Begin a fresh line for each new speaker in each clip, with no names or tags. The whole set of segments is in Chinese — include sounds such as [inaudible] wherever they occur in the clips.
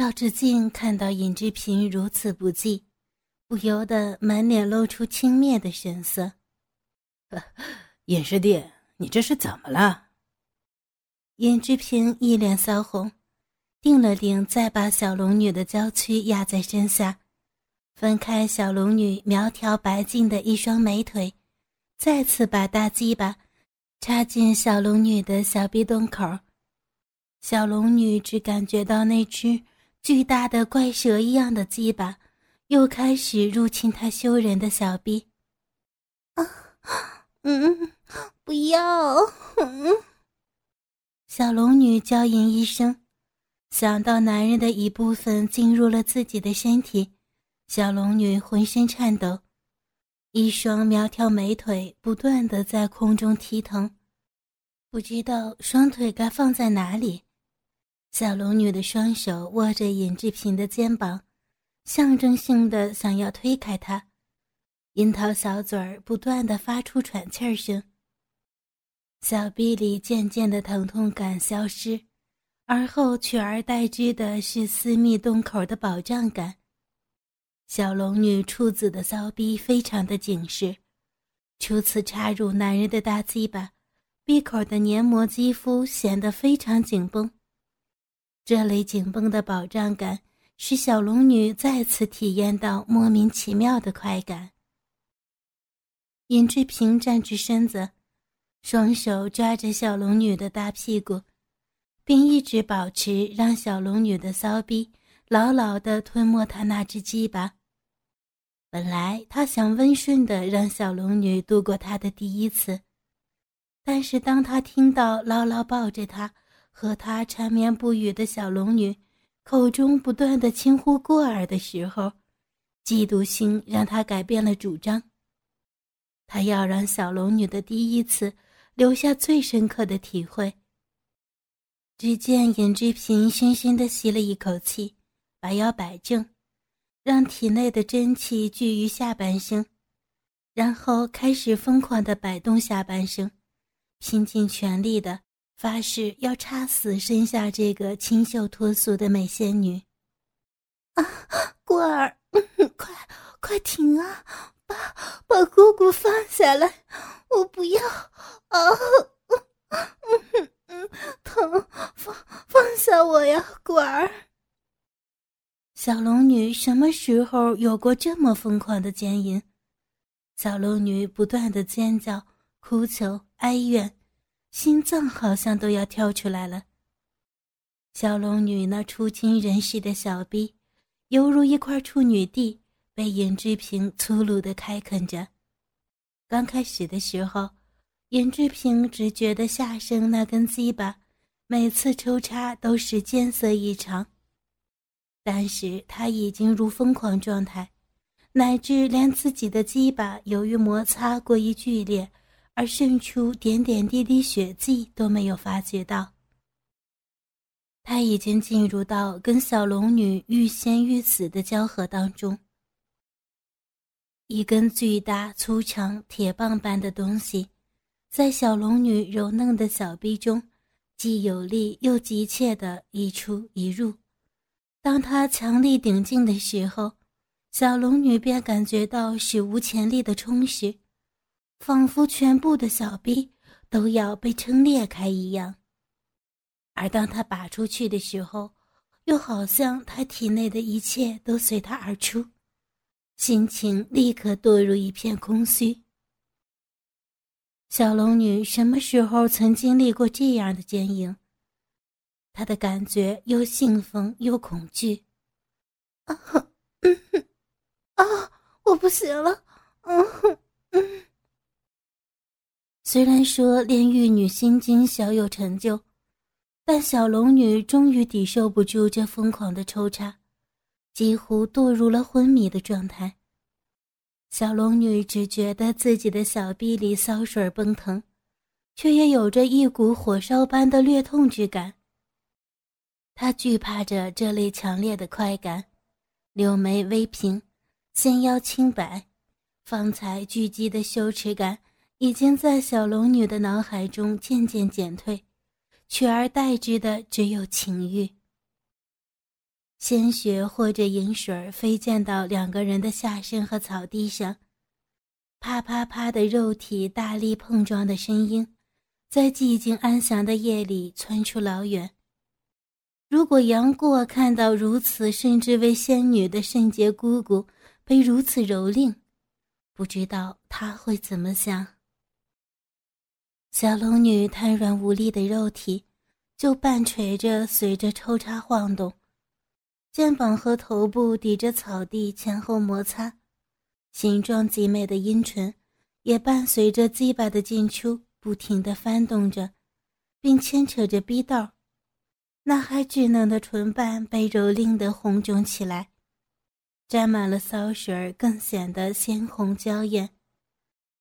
赵志敬看到尹志平如此不济，不由得满脸露出轻蔑的神色。[laughs]
尹师弟，你这是怎么了？
尹志平一脸骚红，定了定，再把小龙女的娇躯压在身下，分开小龙女苗条白净的一双美腿，再次把大鸡巴插进小龙女的小臂洞口。小龙女只感觉到那只。巨大的怪蛇一样的鸡巴又开始入侵他羞人的小臂。啊，嗯，不要！嗯，小龙女娇吟一声，想到男人的一部分进入了自己的身体，小龙女浑身颤抖，一双苗条美腿不断的在空中踢腾，不知道双腿该放在哪里。小龙女的双手握着尹志平的肩膀，象征性的想要推开他，樱桃小嘴儿不断的发出喘气儿声。小臂里渐渐的疼痛感消失，而后取而代之的是私密洞口的饱胀感。小龙女处子的骚逼非常的紧实，初次插入男人的大鸡巴，闭口的黏膜肌肤显得非常紧绷。这类紧绷的饱胀感，使小龙女再次体验到莫名其妙的快感。尹志平站直身子，双手抓着小龙女的大屁股，并一直保持让小龙女的骚逼牢牢地吞没他那只鸡巴。本来他想温顺地让小龙女度过他的第一次，但是当他听到牢牢抱着他。和他缠绵不语的小龙女口中不断的轻呼过儿的时候，嫉妒心让他改变了主张。他要让小龙女的第一次留下最深刻的体会。只见尹志平深深的吸了一口气，把腰摆正，让体内的真气聚于下半身，然后开始疯狂的摆动下半身，拼尽全力的。发誓要插死身下这个清秀脱俗的美仙女！啊，过儿，快快停啊！把把姑姑放下来，我不要！啊，嗯嗯，疼，放放下我呀，果儿！小龙女什么时候有过这么疯狂的奸淫？小龙女不断的尖叫、哭求、哀怨。心脏好像都要跳出来了。小龙女那初经人世的小臂，犹如一块处女地，被尹志平粗鲁的开垦着。刚开始的时候，尹志平只觉得下身那根鸡巴，每次抽插都是艰涩异常。但是他已经入疯狂状态，乃至连自己的鸡巴由于摩擦过于剧烈。而渗出点点滴滴血迹都没有发觉到，他已经进入到跟小龙女欲仙欲死的交合当中。一根巨大粗长铁棒般的东西，在小龙女柔嫩的小臂中，既有力又急切的一出一入。当他强力顶进的时候，小龙女便感觉到史无前例的充实。仿佛全部的小臂都要被撑裂开一样，而当他拔出去的时候，又好像他体内的一切都随他而出，心情立刻堕入一片空虚。小龙女什么时候曾经历过这样的坚硬？她的感觉又兴奋又恐惧。啊，嗯，[laughs] 啊，我不行了，嗯，哼。虽然说炼狱女心经小有成就，但小龙女终于抵受不住这疯狂的抽插，几乎堕入了昏迷的状态。小龙女只觉得自己的小臂里骚水奔腾，却也有着一股火烧般的略痛之感。她惧怕着这类强烈的快感，柳眉微颦，纤腰轻摆，方才聚集的羞耻感。已经在小龙女的脑海中渐渐减退，取而代之的只有情欲。鲜血或者银水飞溅到两个人的下身和草地上，啪啪啪的肉体大力碰撞的声音，在寂静安详的夜里传出老远。如果杨过看到如此甚至为仙女的圣洁姑姑被如此蹂躏，不知道他会怎么想。小龙女瘫软无力的肉体就半垂着，随着抽插晃动，肩膀和头部抵着草地前后摩擦，形状极美的阴唇也伴随着鸡巴的进出不停地翻动着，并牵扯着逼道。那还稚嫩的唇瓣被蹂躏得红肿起来，沾满了骚水，更显得鲜红娇艳。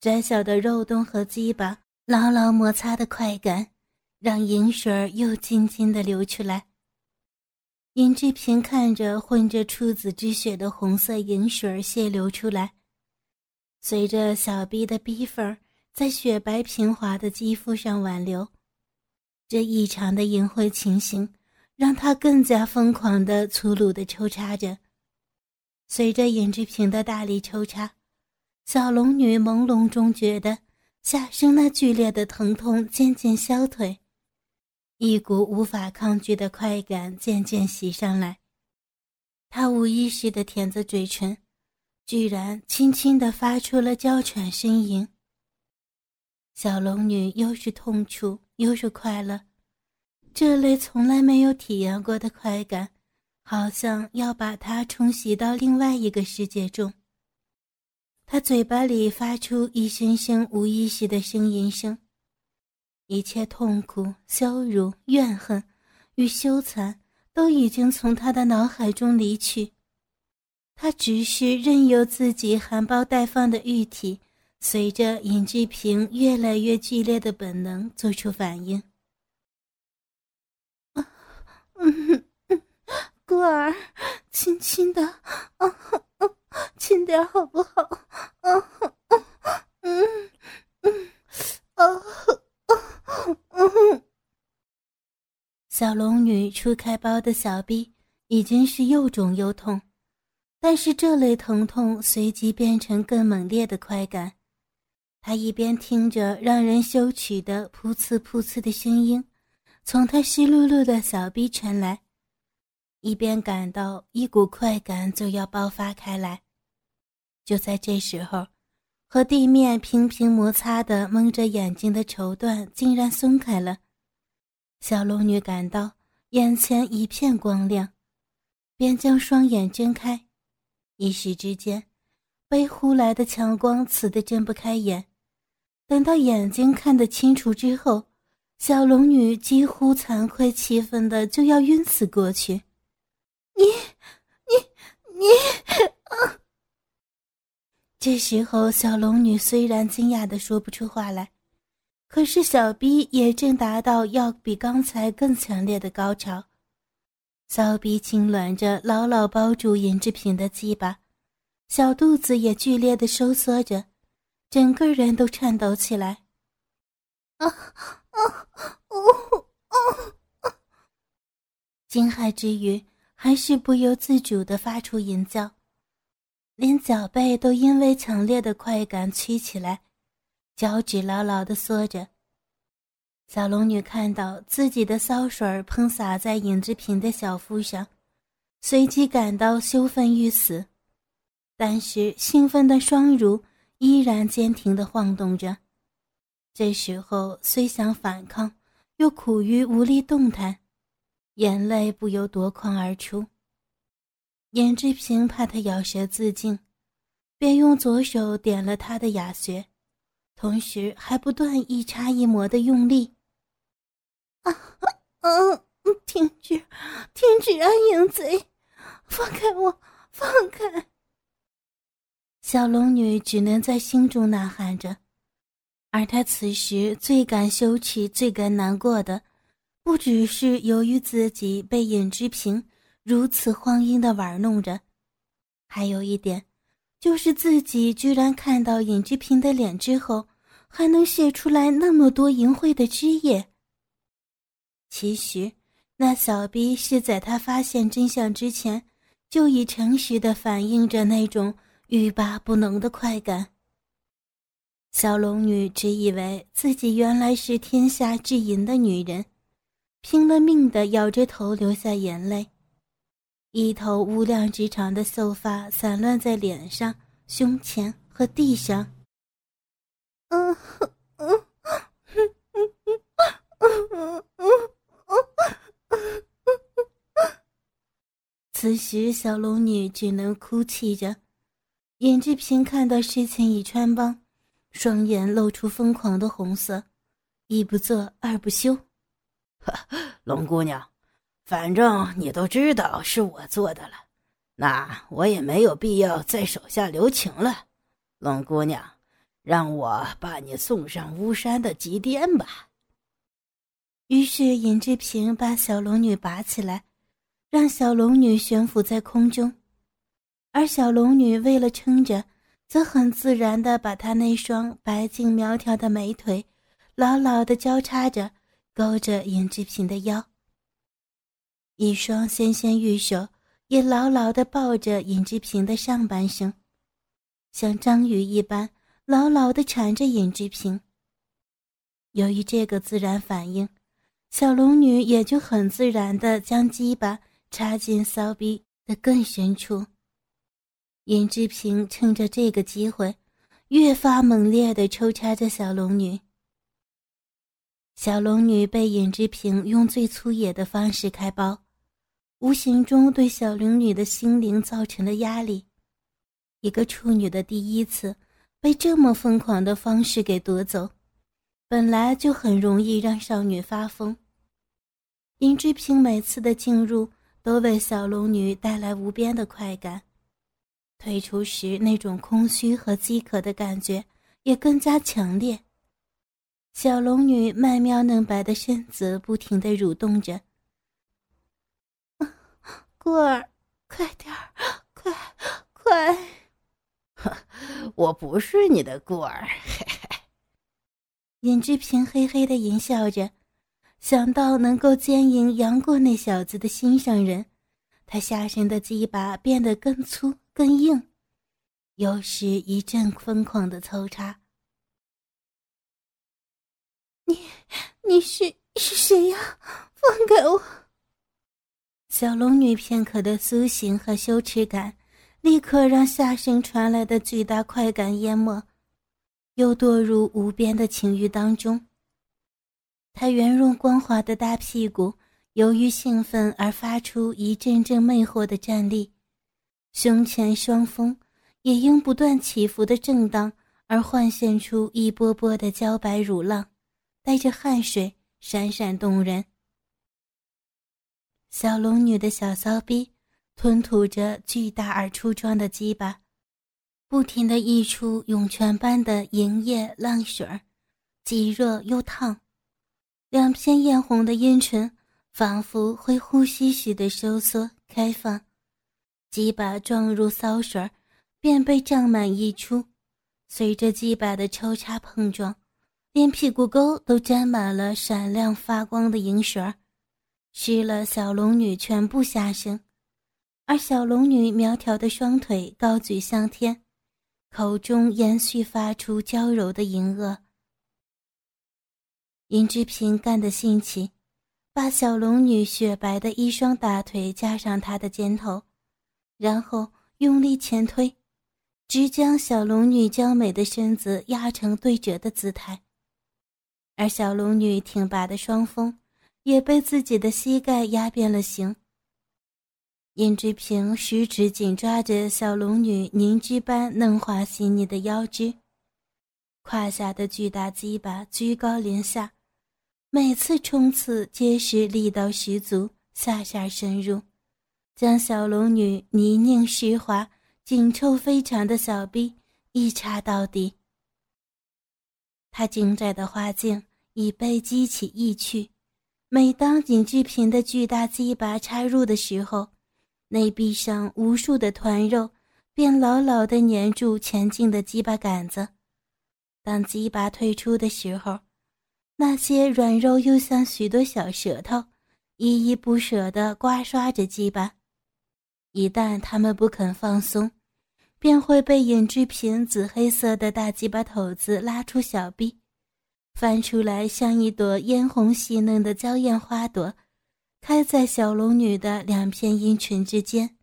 窄小的肉洞和鸡巴牢牢摩擦的快感，让银水儿又津津的流出来。尹志平看着混着处子之血的红色银水儿泄流出来，随着小臂的逼缝在雪白平滑的肌肤上挽留。这异常的淫秽情形，让他更加疯狂的、粗鲁的抽插着。随着尹志平的大力抽插，小龙女朦胧中觉得下身那剧烈的疼痛渐渐消退，一股无法抗拒的快感渐渐袭上来。她无意识的舔着嘴唇，居然轻轻的发出了娇喘呻吟。小龙女又是痛楚。又是快乐，这类从来没有体验过的快感，好像要把她冲洗到另外一个世界中。他嘴巴里发出一声声无意识的呻吟声，一切痛苦、羞辱、怨恨与羞惭都已经从他的脑海中离去，他只是任由自己含苞待放的玉体。随着尹志平越来越剧烈的本能做出反应，啊，嗯嗯，孤儿，轻轻的，啊啊，轻点好不好？啊啊，嗯嗯，啊啊嗯。小龙女初开包的小臂已经是又肿又痛，但是这类疼痛随即变成更猛烈的快感。她一边听着让人羞耻的噗呲噗呲的声音从她湿漉漉的小臂传来，一边感到一股快感就要爆发开来。就在这时候，和地面频频摩擦的蒙着眼睛的绸缎竟然松开了，小龙女感到眼前一片光亮，便将双眼睁开，一时之间，被呼来的强光刺得睁不开眼。等到眼睛看得清楚之后，小龙女几乎惭愧气愤的就要晕死过去。你，你，你！啊！这时候，小龙女虽然惊讶的说不出话来，可是小逼也正达到要比刚才更强烈的高潮，骚逼轻软着，牢牢包住尹志平的鸡巴，小肚子也剧烈的收缩着。整个人都颤抖起来，啊啊哦哦！惊骇之余，还是不由自主的发出淫叫，连脚背都因为强烈的快感屈起来，脚趾牢牢的缩着。小龙女看到自己的骚水喷洒在尹志平的小腹上，随即感到羞愤欲死，但是兴奋的双乳。依然坚挺地晃动着，这时候虽想反抗，又苦于无力动弹，眼泪不由夺眶而出。严志平怕他咬舌自尽，便用左手点了他的哑穴，同时还不断一插一磨的用力。啊啊！停止，停止啊，淫贼，放开我，放开！小龙女只能在心中呐喊着，而她此时最感羞耻、最感难过的，不只是由于自己被尹之平如此荒淫的玩弄着，还有一点，就是自己居然看到尹之平的脸之后，还能泄出来那么多淫秽的汁液。其实，那小逼是在他发现真相之前，就已诚实的反映着那种欲罢不能的快感。小龙女只以为自己原来是天下至淫的女人，拼了命的咬着头流下眼泪，一头无量之长的秀发散乱在脸上、胸前和地上。[laughs] 此时，小龙女只能哭泣着。尹志平看到事情已穿帮。双眼露出疯狂的红色，一不做二不休。
龙姑娘，反正你都知道是我做的了，那我也没有必要再手下留情了。龙姑娘，让我把你送上巫山的极巅吧。
于是尹志平把小龙女拔起来，让小龙女悬浮在空中，而小龙女为了撑着。则很自然地把她那双白净苗条的美腿牢牢地交叉着，勾着尹志平的腰。一双纤纤玉手也牢牢地抱着尹志平的上半身，像章鱼一般牢牢地缠着尹志平。由于这个自然反应，小龙女也就很自然地将鸡巴插进骚逼的更深处。尹志平趁着这个机会，越发猛烈地抽插着小龙女。小龙女被尹志平用最粗野的方式开包，无形中对小龙女的心灵造成了压力。一个处女的第一次被这么疯狂的方式给夺走，本来就很容易让少女发疯。尹志平每次的进入都为小龙女带来无边的快感。退出时那种空虚和饥渴的感觉也更加强烈。小龙女曼妙嫩白的身子不停的蠕动着。[laughs] 孤儿，快点儿，快 [gasps] 快！[laughs]
我不是你的孤儿。嘿嘿。
尹志平嘿嘿的淫笑着，想到能够奸淫杨过那小子的心上人，他下身的鸡巴变得更粗。更硬，又是一阵疯狂的抽插。你，你是是谁呀？放开我！小龙女片刻的苏醒和羞耻感，立刻让下身传来的巨大快感淹没，又堕入无边的情欲当中。她圆润光滑的大屁股，由于兴奋而发出一阵阵魅惑的战栗。胸前双峰也因不断起伏的震荡而幻现出一波波的娇白乳浪，带着汗水，闪闪动人。小龙女的小骚逼吞吐着巨大而粗壮的鸡巴，不停地溢出涌泉般的银液浪水儿，既热又烫，两片艳红的阴唇仿佛会呼吸似的收缩开放。鸡巴撞入骚水儿便被胀满溢出。随着鸡巴的抽插碰撞，连屁股沟都沾满了闪亮发光的银水儿，湿了小龙女全部下身。而小龙女苗条的双腿高举向天，口中延续发出娇柔的淫恶。尹志平干得兴起，把小龙女雪白的一双大腿架上她的肩头。然后用力前推，直将小龙女娇美的身子压成对折的姿态，而小龙女挺拔的双峰也被自己的膝盖压变了形。尹志平十指紧抓着小龙女凝脂般嫩滑细腻的腰肢，胯下的巨大鸡巴居高临下，每次冲刺皆是力道十足，下下深入。将小龙女泥泞湿滑、紧凑非常的小臂一插到底。她精窄的花茎已被激起意趣，每当尹志平的巨大鸡巴插入的时候，内壁上无数的团肉便牢牢地粘住前进的鸡巴杆子。当鸡巴退出的时候，那些软肉又像许多小舌头。依依不舍地刮刷着鸡巴。一旦他们不肯放松，便会被尹志平紫黑色的大鸡巴头子拉出小臂，翻出来像一朵嫣红细嫩的娇艳花朵，开在小龙女的两片阴唇之间。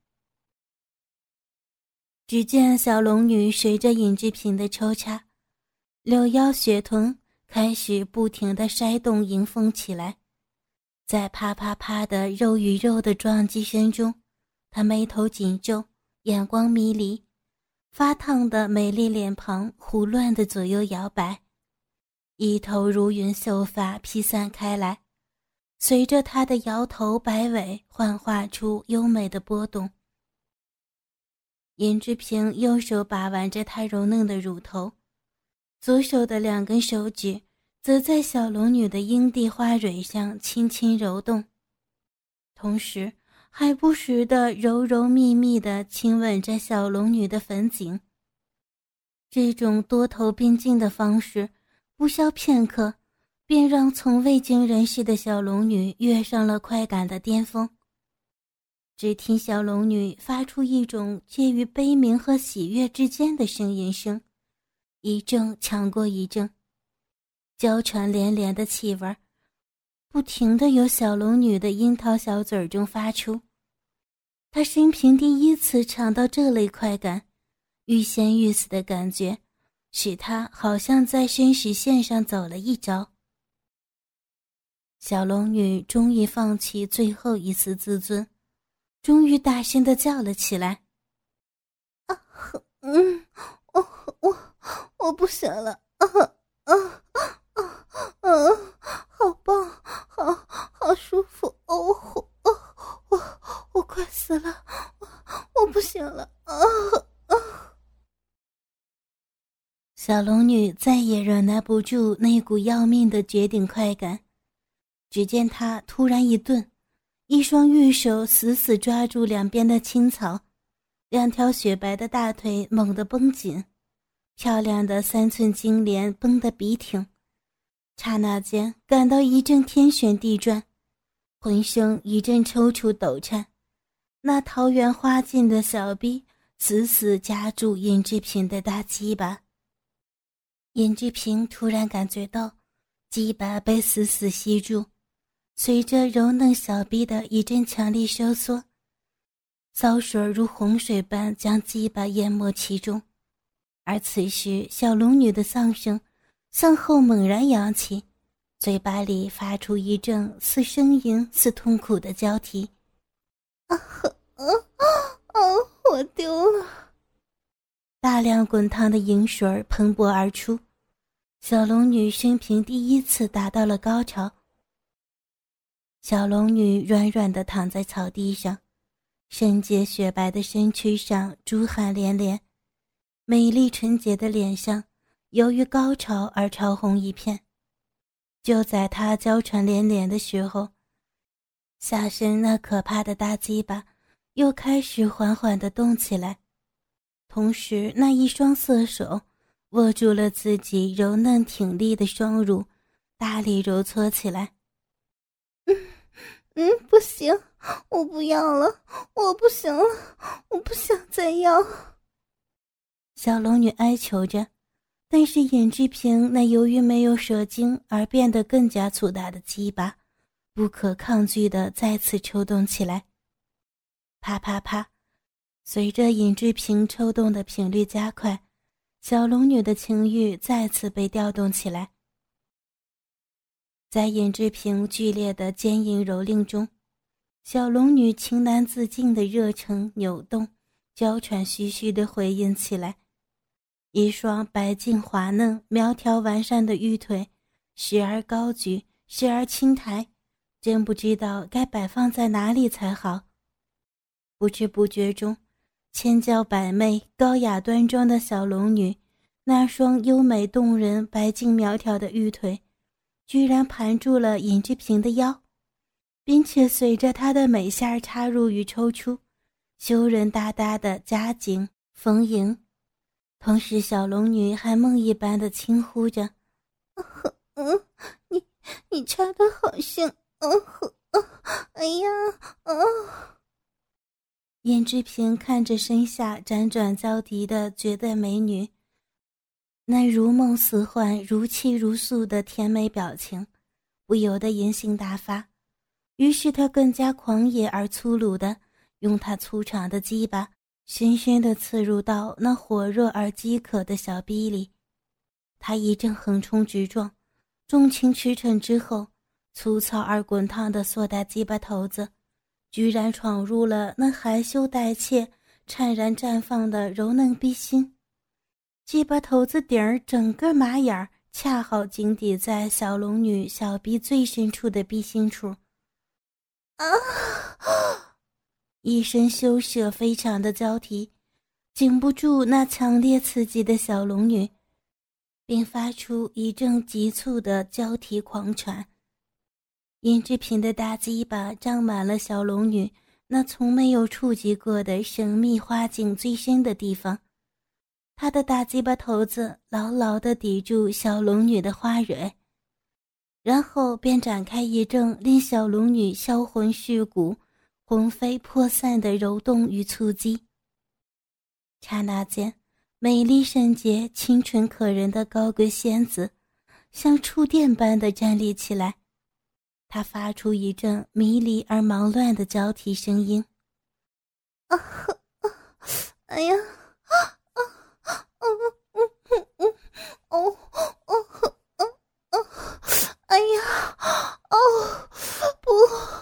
只见小龙女随着尹志平的抽插，柳腰雪臀开始不停地筛动迎风起来，在啪啪啪的肉与肉的撞击声中。他眉头紧皱，眼光迷离，发烫的美丽脸庞胡乱的左右摇摆，一头如云秀发披散开来，随着他的摇头摆尾，幻化出优美的波动。尹志平右手把玩着她柔嫩的乳头，左手的两根手指则在小龙女的阴蒂花蕊上轻轻揉动，同时。还不时的柔柔密密的亲吻着小龙女的粉颈。这种多头并进的方式，不消片刻，便让从未经人事的小龙女跃上了快感的巅峰。只听小龙女发出一种介于悲鸣和喜悦之间的呻吟声，一阵强过一阵，娇喘连连的气味不停的由小龙女的樱桃小嘴中发出。她生平第一次尝到这类快感，欲仙欲死的感觉，使他好像在生死线上走了一遭。小龙女终于放弃最后一丝自尊，终于大声的叫了起来：“啊，嗯，我我我不行了，啊啊啊啊，好棒，好好舒服，哦我。”我我快死了，我我不行了啊啊！小龙女再也忍耐不住那股要命的绝顶快感，只见她突然一顿，一双玉手死死抓住两边的青草，两条雪白的大腿猛地绷紧，漂亮的三寸金莲绷得笔挺，刹那间感到一阵天旋地转。浑身一阵抽搐抖颤，那桃园花尽的小臂死死夹住尹志平的大鸡巴。尹志平突然感觉到鸡巴被死死吸住，随着柔嫩小臂的一阵强力收缩，骚水如洪水般将鸡巴淹没其中。而此时，小龙女的丧声向后猛然扬起。嘴巴里发出一阵似呻吟似痛苦的交替，啊啊啊！我丢了！大量滚烫的银水喷薄而出，小龙女生平第一次达到了高潮。小龙女软软的躺在草地上，圣洁雪白的身躯上珠汗连连，美丽纯洁的脸上由于高潮而潮红一片。就在他娇喘连连的时候，下身那可怕的大鸡巴又开始缓缓地动起来，同时那一双色手握住了自己柔嫩挺立的双乳，大力揉搓起来。嗯嗯，不行，我不要了，我不行了，我不想再要。小龙女哀求着。但是尹志平那由于没有射精而变得更加粗大的鸡巴，不可抗拒的再次抽动起来。啪啪啪，随着尹志平抽动的频率加快，小龙女的情欲再次被调动起来。在尹志平剧烈的奸淫蹂躏中，小龙女情难自禁的热忱扭动，娇喘吁吁的回应起来。一双白净滑嫩、苗条完善的玉腿，时而高举，时而轻抬，真不知道该摆放在哪里才好。不知不觉中，千娇百媚、高雅端庄的小龙女，那双优美动人、白净苗条的玉腿，居然盘住了尹志平的腰，并且随着他的美下插入与抽出，羞人哒哒的夹紧丰盈。同时，小龙女还梦一般的轻呼着：“嗯，你你插的好像，嗯哼，哎呀，啊！燕之平看着身下辗转交替的绝代美女，那如梦似幻、如泣如诉的甜美表情，不由得淫兴大发。于是他更加狂野而粗鲁的，用他粗长的鸡巴，深深的刺入到那火热而饥渴的小逼里。他一阵横冲直撞，重情驰骋之后，粗糙而滚烫的硕大鸡巴头子，居然闯入了那含羞带怯、灿然绽放的柔嫩逼心。鸡巴头子顶儿整个马眼儿，恰好紧抵在小龙女小臂最深处的逼心处。啊！一声羞涩非常的娇啼，禁不住那强烈刺激的小龙女，并发出一阵急促的交替狂喘。尹志平的大鸡巴胀满了小龙女那从没有触及过的神秘花茎最深的地方，他的大鸡巴头子牢牢地抵住小龙女的花蕊。然后便展开一阵令小龙女销魂蚀骨、魂飞魄散的揉动与促击。刹那间，美丽圣洁、清纯可人的高贵仙子，像触电般的站立起来。他发出一阵迷离而忙乱的交替声音：“啊，哎呀，啊啊啊，嗯嗯嗯，哦哦。”哎呀，哦，不，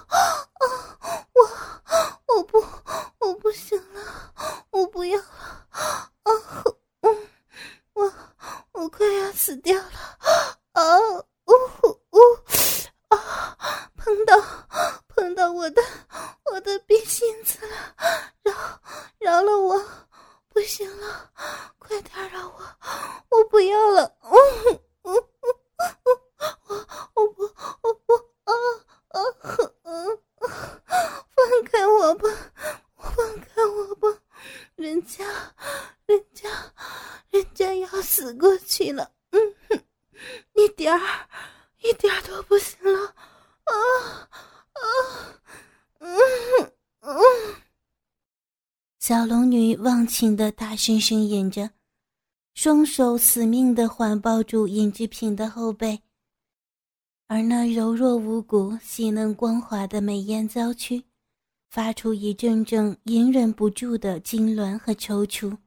啊，我，我不，我不行了，我不要了，啊，嗯，我，我快要死掉了，啊，呜呜，啊，碰到，碰到我的，我的逼心子了，饶，饶了我，不行了，快点饶我，我不要了，嗯。小龙女忘情的大声呻吟着，双手死命的环抱住尹志平的后背，而那柔弱无骨、细嫩光滑的美艳娇躯，发出一阵阵隐忍不住的痉挛和抽搐。